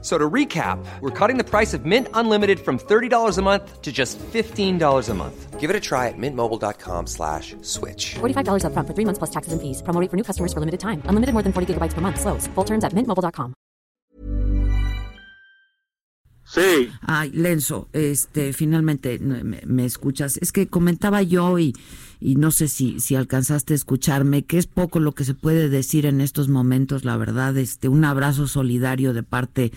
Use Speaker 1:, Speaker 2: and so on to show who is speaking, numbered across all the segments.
Speaker 1: So to recap, we're cutting the price of Mint Unlimited from $30 a month to just $15 a month. Give it a try at mintmobile.com slash switch.
Speaker 2: $45 up front for three months plus taxes and fees. Promo rate for new customers for limited time. Unlimited more than 40 gigabytes per month. Slows. Full terms at mintmobile.com.
Speaker 3: Sí.
Speaker 4: Ay, Lenzo, este, finalmente me, me escuchas. Es que comentaba yo y, y no sé si, si alcanzaste a escucharme, que es poco lo que se puede decir en estos momentos, la verdad, este, un abrazo solidario de parte,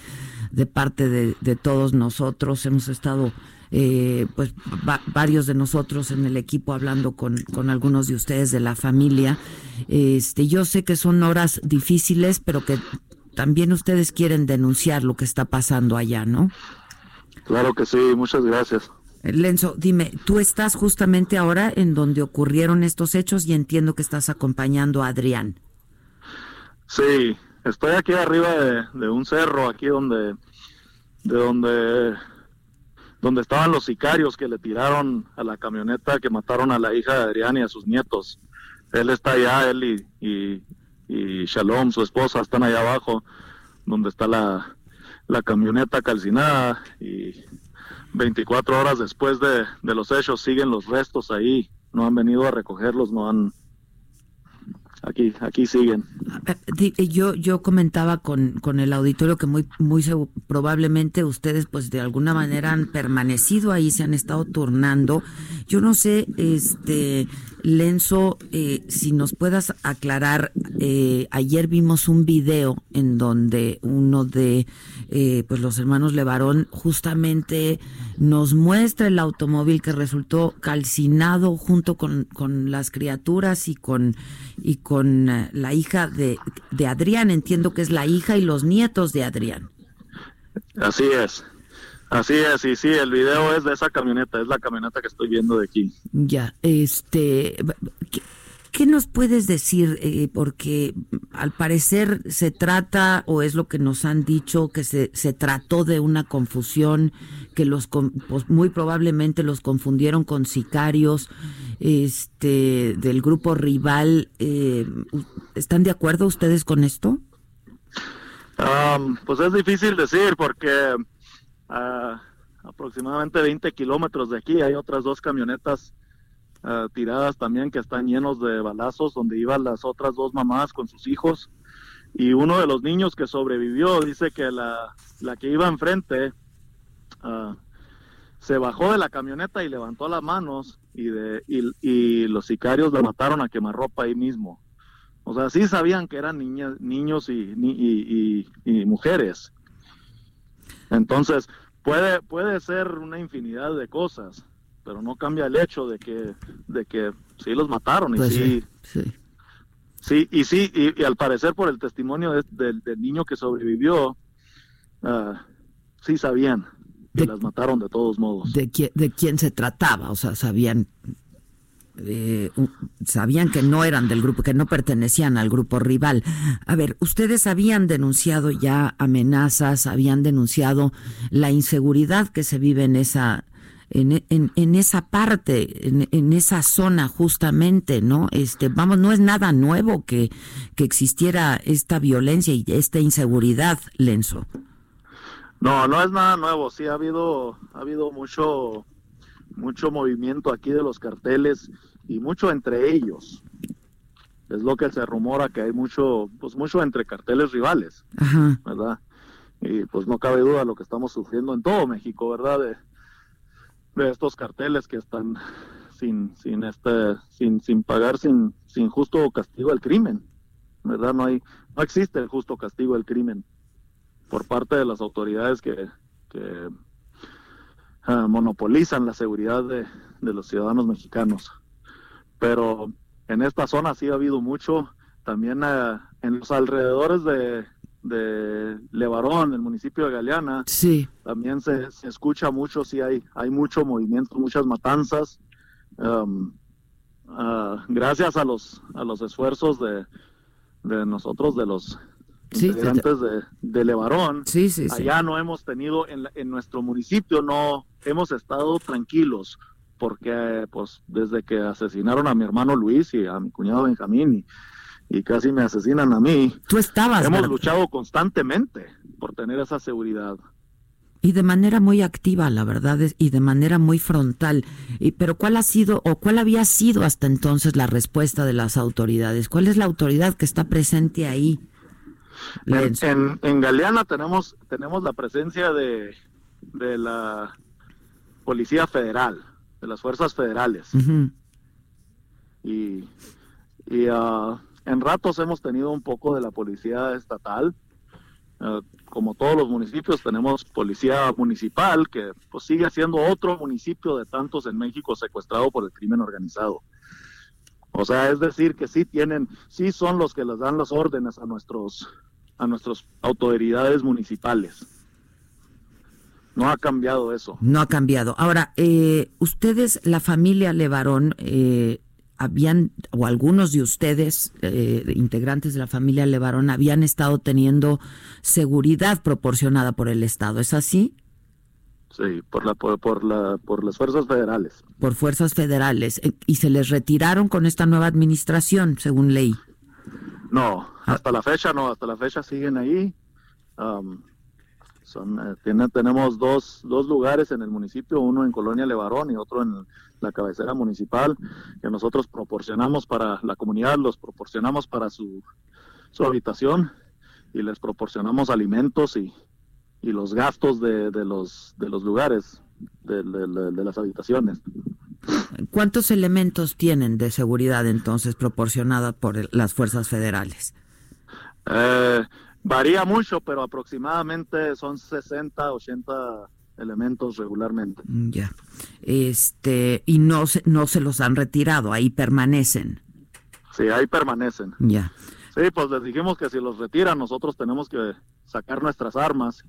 Speaker 4: de parte de, de todos nosotros. Hemos estado eh, pues va- varios de nosotros en el equipo hablando con, con algunos de ustedes de la familia. Este, yo sé que son horas difíciles, pero que también ustedes quieren denunciar lo que está pasando allá, ¿no?
Speaker 3: Claro que sí, muchas gracias.
Speaker 4: Lenzo, dime, tú estás justamente ahora en donde ocurrieron estos hechos y entiendo que estás acompañando a Adrián.
Speaker 3: Sí, estoy aquí arriba de, de un cerro, aquí donde, de donde, donde estaban los sicarios que le tiraron a la camioneta que mataron a la hija de Adrián y a sus nietos. Él está allá, él y, y, y Shalom, su esposa, están allá abajo, donde está la, la camioneta calcinada y 24 horas después de, de los hechos siguen los restos ahí. No han venido a recogerlos, no han... Aquí, aquí siguen.
Speaker 4: Eh, Yo, yo comentaba con, con el auditorio que muy, muy probablemente ustedes pues de alguna manera han permanecido ahí, se han estado turnando. Yo no sé, este, Lenzo, eh, si nos puedas aclarar, eh, ayer vimos un video en donde uno de eh, pues los hermanos Levarón justamente nos muestra el automóvil que resultó calcinado junto con, con las criaturas y con y con eh, la hija de, de Adrián, entiendo que es la hija y los nietos de Adrián.
Speaker 3: Así es. Así es, y sí, el video es de esa camioneta, es la camioneta que estoy viendo de aquí.
Speaker 4: Ya, este, ¿qué, nos puedes decir? Eh, porque al parecer se trata, o es lo que nos han dicho, que se, se trató de una confusión, que los, pues muy probablemente los confundieron con sicarios, este, del grupo rival. Eh, ¿Están de acuerdo ustedes con esto?
Speaker 3: Am, pues es difícil decir porque a aproximadamente 20 kilómetros de aquí hay otras dos camionetas ah, tiradas también que están llenos de balazos donde iban las otras dos mamás con sus hijos y uno de los niños que sobrevivió dice que la, la que iba enfrente ah, se bajó de la camioneta y levantó las manos y, de, y, y los sicarios la mataron a quemarropa ahí mismo. O sea, sí sabían que eran niñas, niños y, ni- y mujeres. Entonces, puede, puede ser una infinidad de cosas, pero no cambia el hecho de que, de que sí los mataron y
Speaker 4: Pues
Speaker 3: sí,
Speaker 4: sí, sí.
Speaker 3: sí, y sí, y, y al parecer por el testimonio de- del- del niño que sobrevivió, ah, sí sabían que
Speaker 4: De-
Speaker 3: las mataron de todos modos.
Speaker 4: de, qui- de quién se trataba, o sea, sabían eh, sabían que no eran del grupo, que no pertenecían al grupo rival. A ver, ustedes habían denunciado ya amenazas, habían denunciado la inseguridad que se vive en esa en, en, en esa parte, en, en esa zona justamente, ¿no? Este, vamos, no es nada nuevo que, que existiera esta violencia y esta inseguridad, Lenzo.
Speaker 3: No, no es nada nuevo. Sí ha habido, ha habido mucho, mucho movimiento aquí de los carteles y mucho entre ellos. Es lo que se rumora que hay mucho, pues mucho entre carteles rivales,
Speaker 4: Ajá.
Speaker 3: ¿verdad? Y pues no cabe duda lo que estamos sufriendo en todo México, ¿verdad? De, de estos carteles que están sin, sin este, sin, sin pagar, sin, sin justo castigo al crimen, ¿verdad? No hay, no existe el justo castigo al crimen por parte de las autoridades que, que ah, monopolizan la seguridad de, de los ciudadanos mexicanos. Pero en esta zona sí ha habido mucho, también ah, en los alrededores de, de Levarón, el municipio de Galeana,
Speaker 4: Sí.
Speaker 3: también se, se escucha mucho, sí hay, hay mucho movimiento, muchas matanzas. Um, ah, gracias a los, a los esfuerzos de, de nosotros, de los, integrantes de, de Levarón.
Speaker 4: Sí, sí,
Speaker 3: Allá no hemos tenido, en, en nuestro municipio no hemos estado tranquilos porque pues desde que asesinaron a mi hermano Luis y a mi cuñado Benjamín y, y casi me asesinan a mí.
Speaker 4: Tú estabas.
Speaker 3: Hemos luchado constantemente por tener esa seguridad.
Speaker 4: Y de manera muy activa, la verdad, y de manera muy frontal. Y, pero ¿cuál ha sido o cuál había sido hasta entonces la respuesta de las autoridades? ¿Cuál es la autoridad que está presente ahí?
Speaker 3: En, en, en Galeana tenemos, tenemos la presencia de, de la Policía Federal, de las Fuerzas Federales.
Speaker 4: Ujú.
Speaker 3: y, y ah, en ratos hemos tenido un poco de la policía estatal. Ah, como todos los municipios, tenemos policía municipal que pues, sigue siendo otro municipio de tantos en México secuestrado por el crimen organizado. O sea, es decir, que sí tienen, sí son los que les dan las órdenes a nuestros, a nuestras autoridades municipales. No ha cambiado eso.
Speaker 4: No ha cambiado. Ahora, eh, ustedes, la familia Levarón, eh, habían, o algunos de ustedes, eh, integrantes de la familia Levarón, habían estado teniendo seguridad proporcionada por el Estado. ¿Es así?
Speaker 3: Sí, por la por, por la por las fuerzas federales.
Speaker 4: Por fuerzas federales. Eh, Y se les retiraron con esta nueva administración, según ley.
Speaker 3: No, hasta la fecha no, hasta la fecha siguen ahí. Am, son, eh, tiene- tenemos dos, dos lugares en el municipio, uno en Colonia Levarón y otro en la cabecera municipal, que nosotros proporcionamos para la comunidad, los proporcionamos para su, su habitación y les proporcionamos alimentos y, y los gastos de, de los, de los lugares, de, de- las habitaciones.
Speaker 4: ¿Cuántos elementos tienen de seguridad entonces proporcionada por el- las fuerzas federales?
Speaker 3: Eh, varía mucho, pero aproximadamente son 60, 80 elementos regularmente.
Speaker 4: Mm, Ya. Este, y no se, no se los han retirado, ahí permanecen.
Speaker 3: Sí, ahí permanecen.
Speaker 4: Ya.
Speaker 3: Sí, pues les dijimos que si los retiran, nosotros tenemos que sacar nuestras armas.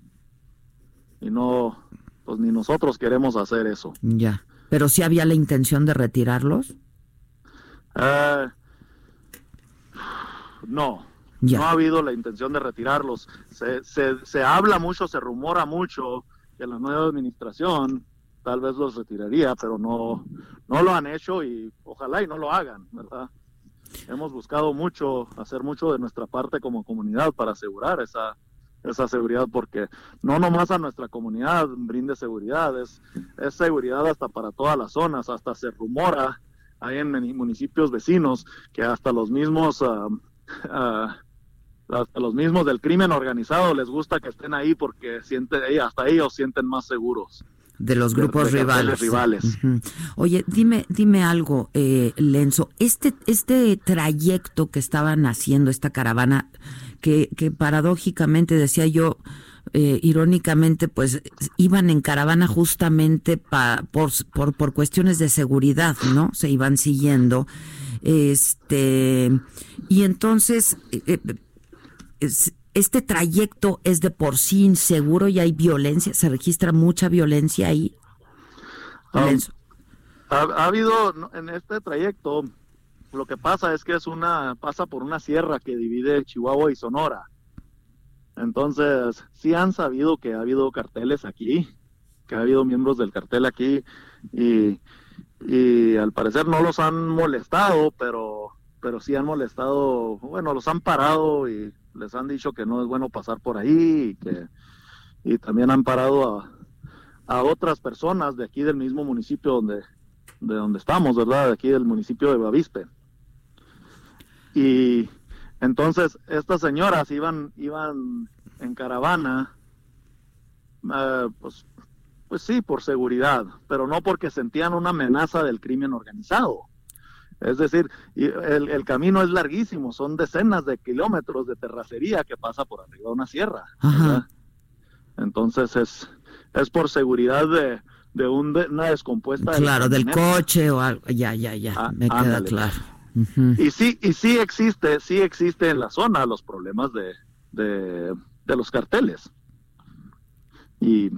Speaker 3: Y no, pues ni nosotros queremos hacer eso.
Speaker 4: Ya. Pero sí había la intención de retirarlos.
Speaker 3: Eh, no,
Speaker 4: Ya.
Speaker 3: no ha habido la intención de retirarlos. Se, se, se habla mucho, se rumora mucho que la nueva administración tal vez los retiraría, pero no, no lo han hecho y ojalá y no lo hagan, ¿verdad? Hemos buscado mucho, hacer mucho de nuestra parte como comunidad para asegurar esa, esa seguridad, porque no nomás a nuestra comunidad brinde seguridad, es, es seguridad hasta para todas las zonas, hasta se rumora hay en municipios vecinos que hasta los mismos ah, ah, hasta los mismos del crimen organizado les gusta que estén ahí porque sienten eh, hasta ellos sienten más seguros
Speaker 4: De los grupos
Speaker 3: de
Speaker 4: rivales.
Speaker 3: rivales.
Speaker 4: Oye, dime, dime algo, eh, Lenzo. Este, este trayecto que estaban haciendo, esta caravana, que, que paradójicamente decía yo, eh, irónicamente, pues iban en caravana justamente pa- por, por, por cuestiones de seguridad, ¿no? Se iban siguiendo. Este, y entonces, eh, es- este trayecto es de por sí inseguro y hay violencia, se registra mucha violencia ahí.
Speaker 3: Um, ha, ha habido en este trayecto lo que pasa es que es una pasa por una sierra que divide Chihuahua y Sonora. Entonces sí han sabido que ha habido carteles aquí que ha habido miembros del cartel aquí y, y al parecer no los han molestado pero pero sí han molestado bueno los han parado y les han dicho que no es bueno pasar por ahí y que y también han parado a, a otras personas de aquí del mismo municipio donde de donde estamos, ¿verdad? De aquí del municipio de Bavispe. Y entonces estas señoras iban iban en caravana eh, pues pues sí, por seguridad, pero no porque sentían una amenaza del crimen organizado. Es decir, el, el camino es larguísimo, son decenas de kilómetros de terracería que pasa por arriba de una sierra. Entonces es, es por seguridad de, de un de- una descompuesta. de la
Speaker 4: Claro, del coche o algo. Ya, ya, ya.
Speaker 3: Ah,
Speaker 4: me queda
Speaker 3: ándale.
Speaker 4: claro.
Speaker 3: Y sí, y sí existe, sí existe en la zona los problemas de, de, de los carteles. Y,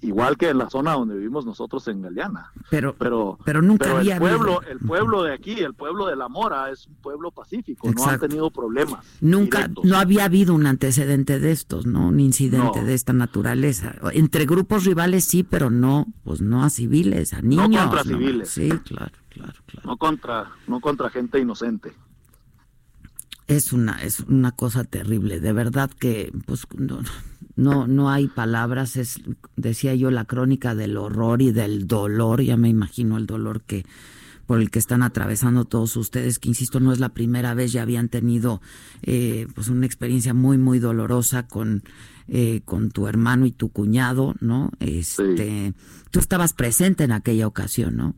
Speaker 3: igual que en la zona donde vivimos nosotros en Galeana.
Speaker 4: Pero, pero, pero nunca
Speaker 3: el pueblo, el pueblo de aquí, el pueblo de La Mora, es un pueblo pacífico, no ha tenido problemas.
Speaker 4: Nunca, no había habido un antecedente de estos, ¿no? Un incidente de esta naturaleza. Entre grupos rivales sí, pero no, pues no a civiles, a niños.
Speaker 3: No contra civiles.
Speaker 4: Sí, claro, claro, claro.
Speaker 3: No contra, no contra gente inocente
Speaker 4: es una es una cosa terrible. De verdad que pues no no hay palabras. Es decía yo la crónica del horror y del dolor. Ya me imagino el dolor que por el que están atravesando todos ustedes que insisto no es la primera vez. Ya habían tenido eh, pues una experiencia muy muy dolorosa con eh, con tu hermano y tu cuñado no este tú estabas presente en aquella ocasión no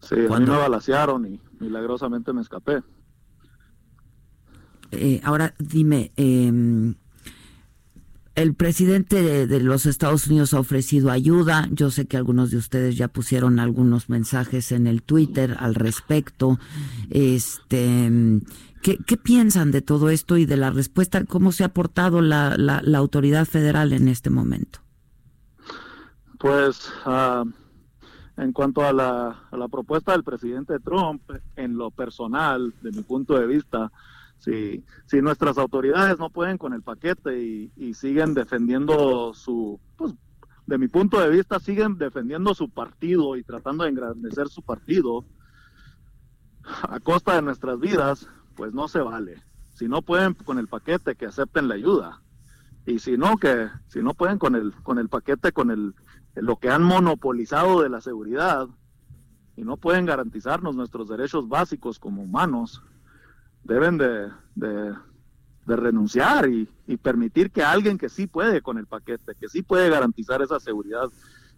Speaker 3: sí cuando me balacearon y milagrosamente me escapé
Speaker 4: eh, ahora dime, eh, el presidente de, los Estados Unidos ha ofrecido ayuda. Yo sé que algunos de ustedes ya pusieron algunos mensajes en el Twitter al respecto. Este, ¿qué, piensan de todo esto y de la respuesta? ¿Cómo se ha portado la, la, autoridad federal en este momento?
Speaker 3: Pues uh, en cuanto a la, a la propuesta del presidente Trump, en lo personal, de mi punto de vista, si, si nuestras autoridades no pueden con el paquete y, siguen defendiendo su, pues, de mi punto de vista, siguen defendiendo su partido y tratando de engrandecer su partido a costa de nuestras vidas, pues no se vale. Si no pueden con el paquete, que acepten la ayuda. Y si no, que si no pueden con el, con el paquete, con el, lo que han monopolizado de la seguridad, y no pueden garantizarnos nuestros derechos básicos como humanos, deben de, de, renunciar y, permitir que alguien que sí puede con el paquete, que sí puede garantizar esa seguridad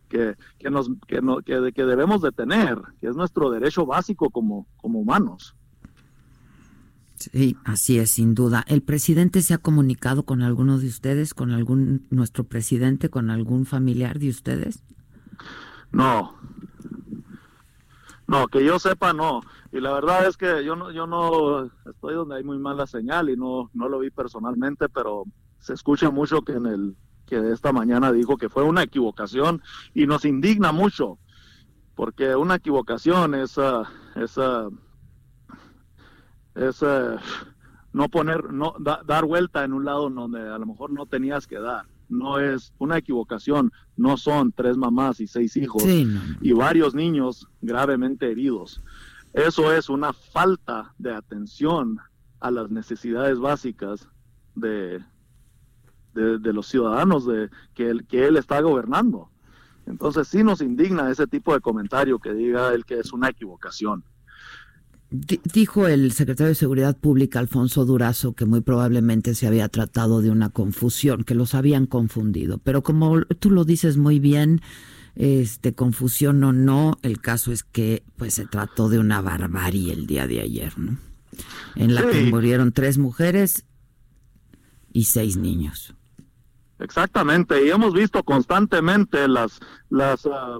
Speaker 3: que, que, nos, que, no, que, que debemos de tener, que es nuestro derecho básico como, como humanos.
Speaker 4: Sí, así es, sin duda. ¿El presidente se ha comunicado con alguno de ustedes, con algún, nuestro presidente, con algún familiar de ustedes?
Speaker 3: No, no, que yo sepa no. Y la verdad es que yo no, yo no estoy donde hay muy mala señal y no, no lo vi personalmente, pero se escucha mucho que en el que esta mañana dijo que fue una equivocación y nos indigna mucho porque una equivocación es esa es, no poner no dar vuelta en un lado donde a lo mejor no tenías que dar no es una equivocación, no son tres mamás y seis hijos y varios niños gravemente heridos. Eso es una falta de atención a las necesidades básicas de, de, los ciudadanos de que él, que él está gobernando. Entonces sí nos indigna ese tipo de comentario que diga él que es una equivocación.
Speaker 4: Dijo el secretario de Seguridad Pública, Alfonso Durazo, que muy probablemente se había tratado de una confusión, que los habían confundido. Pero como tú lo dices muy bien, este confusión o no, el caso es que pues se trató de una barbarie el día de ayer, ¿no? En la que murieron tres mujeres y seis niños.
Speaker 3: Exactamente, y hemos visto constantemente las las ah,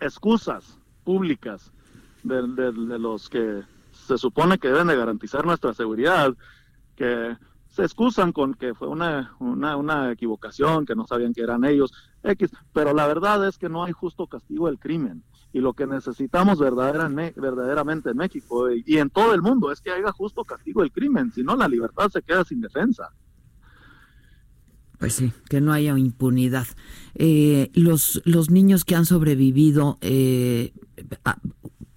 Speaker 3: excusas públicas de, los que se supone que deben de garantizar nuestra seguridad, que se excusan con que fue una, una, una, equivocación, que no sabían que eran ellos, X, pero la verdad es que no hay justo castigo del crimen. Y lo que necesitamos verdaderamente en México y, en todo el mundo es que haya justo castigo del crimen, si no la libertad se queda sin defensa.
Speaker 4: Pues sí, que no haya impunidad. Eh, los, los niños que han sobrevivido, eh,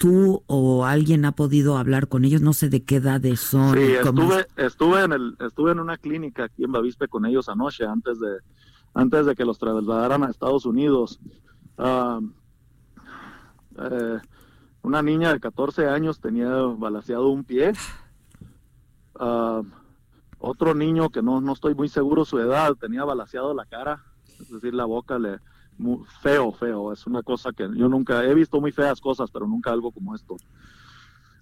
Speaker 4: tú o alguien ha podido hablar con ellos, no sé de qué edad son.
Speaker 3: Sí, estuve, estuve en el, estuve en una clínica aquí en Bavispe con ellos anoche antes de, antes de que los trasladaran a Estados Unidos. Eh, una niña de 14 años tenía balaseado un pie. Otro niño que no, no estoy muy seguro su edad tenía balaseado la cara, es decir, la boca le, feo, feo. Es una cosa que yo nunca he visto muy feas cosas, pero nunca algo como esto.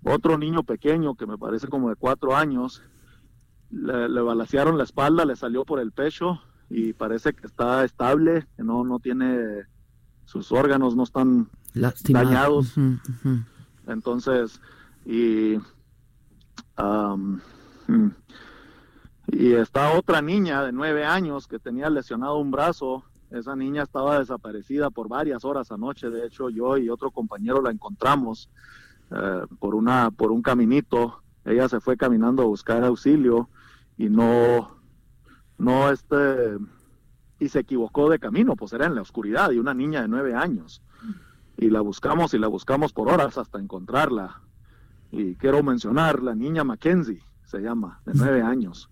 Speaker 3: Otro niño pequeño que me parece como de cuatro años, le, le balacearon la espalda, le salió por el pecho y parece que está estable, que no, no tiene, sus órganos no están dañados. Entonces, y, y está otra niña de nueve años que tenía lesionado un brazo esa niña estaba desaparecida por varias horas anoche. De hecho, yo y otro compañero la encontramos eh, por una por un caminito. Ella se fue caminando a buscar auxilio y no no este y se equivocó de camino, pues era en la oscuridad y una niña de nueve años. Y la buscamos y la buscamos por horas hasta encontrarla. Y quiero mencionar la niña Mackenzie, se llama, de nueve años.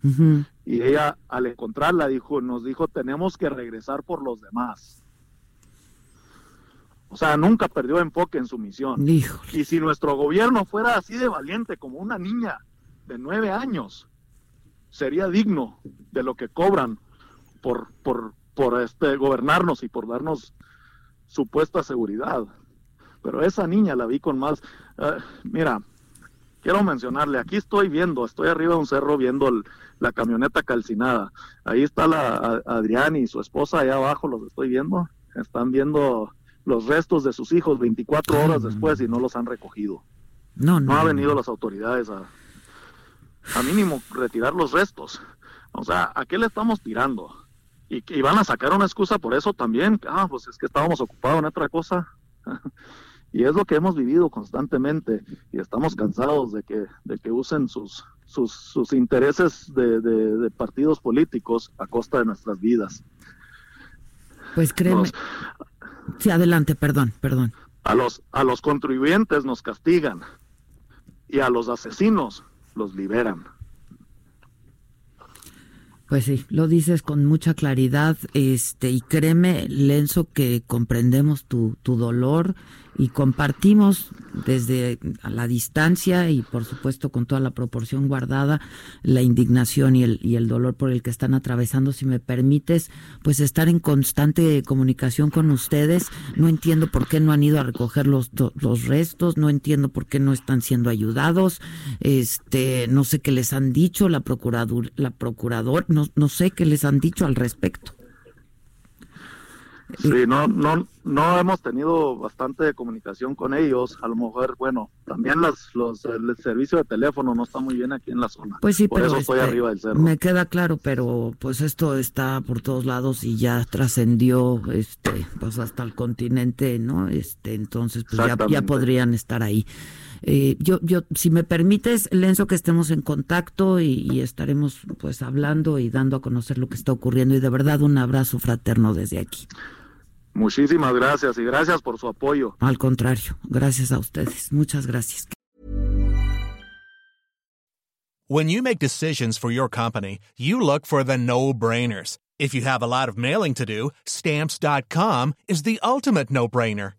Speaker 3: Y ella al encontrarla dijo, nos dijo, tenemos que regresar por los demás. O sea, nunca perdió enfoque en su misión. Y si nuestro gobierno fuera así de valiente como una niña de nueve años, sería digno de lo que cobran por, por, por este, gobernarnos y por darnos supuesta seguridad. Pero esa niña la vi con más... Eh, mira, quiero mencionarle, aquí estoy viendo, estoy arriba de un cerro viendo la camioneta calcinada. Ahí está la Adrián y su esposa allá abajo, los estoy viendo. Están viendo los restos de sus hijos 24 horas después y no los han recogido. No, no. No ha venido las autoridades a, a mínimo retirar los restos. O sea, ¿a qué le estamos tirando? Y, y van a sacar una excusa por eso también. Ah, pues es que estábamos ocupados en otra cosa. y es lo que hemos vivido constantemente y estamos cansados de que, de que usen sus, sus, sus intereses de, de, partidos políticos a costa de nuestras vidas.
Speaker 4: Pues créeme. sí, adelante, perdón, perdón.
Speaker 3: A los, a los contribuyentes nos castigan y a los asesinos los liberan.
Speaker 4: Pues sí, lo dices con mucha claridad, este, y créeme, Lenzo, que comprendemos tu, tu dolor y compartimos desde a la distancia y por supuesto con toda la proporción guardada la indignación y el, y el dolor por el que están atravesando. Si me permites, pues estar en constante comunicación con ustedes. No entiendo por qué no han ido a recoger los, los restos, no entiendo por qué no están siendo ayudados. Este, no sé qué les han dicho la procurador, la procurador, no, no sé qué les han dicho al respecto.
Speaker 3: Sí, no, no, no hemos tenido bastante comunicación con ellos. A lo mejor, bueno, también las, los, el servicio de teléfono no está muy bien aquí en la zona.
Speaker 4: Pues sí,
Speaker 3: por
Speaker 4: eso
Speaker 3: estoy
Speaker 4: este,
Speaker 3: arriba del cerro.
Speaker 4: Me queda claro, pero pues esto está por todos lados y ya trascendió, este, pues hasta el continente, ¿no? Este, entonces, pues ya, ya podrían estar ahí. Eh, yo, yo, si me permites, Lenzo, que estemos en contacto y, y, estaremos pues hablando y dando a conocer lo que está ocurriendo y de verdad un abrazo fraterno desde aquí.
Speaker 3: Muchísimas gracias y gracias por su apoyo.
Speaker 4: Al contrario, gracias a ustedes. Muchas gracias.
Speaker 5: When you make decisions for your company, you look for the no-brainers. If you have a lot of mailing to do, stamps.com is the ultimate no-brainer.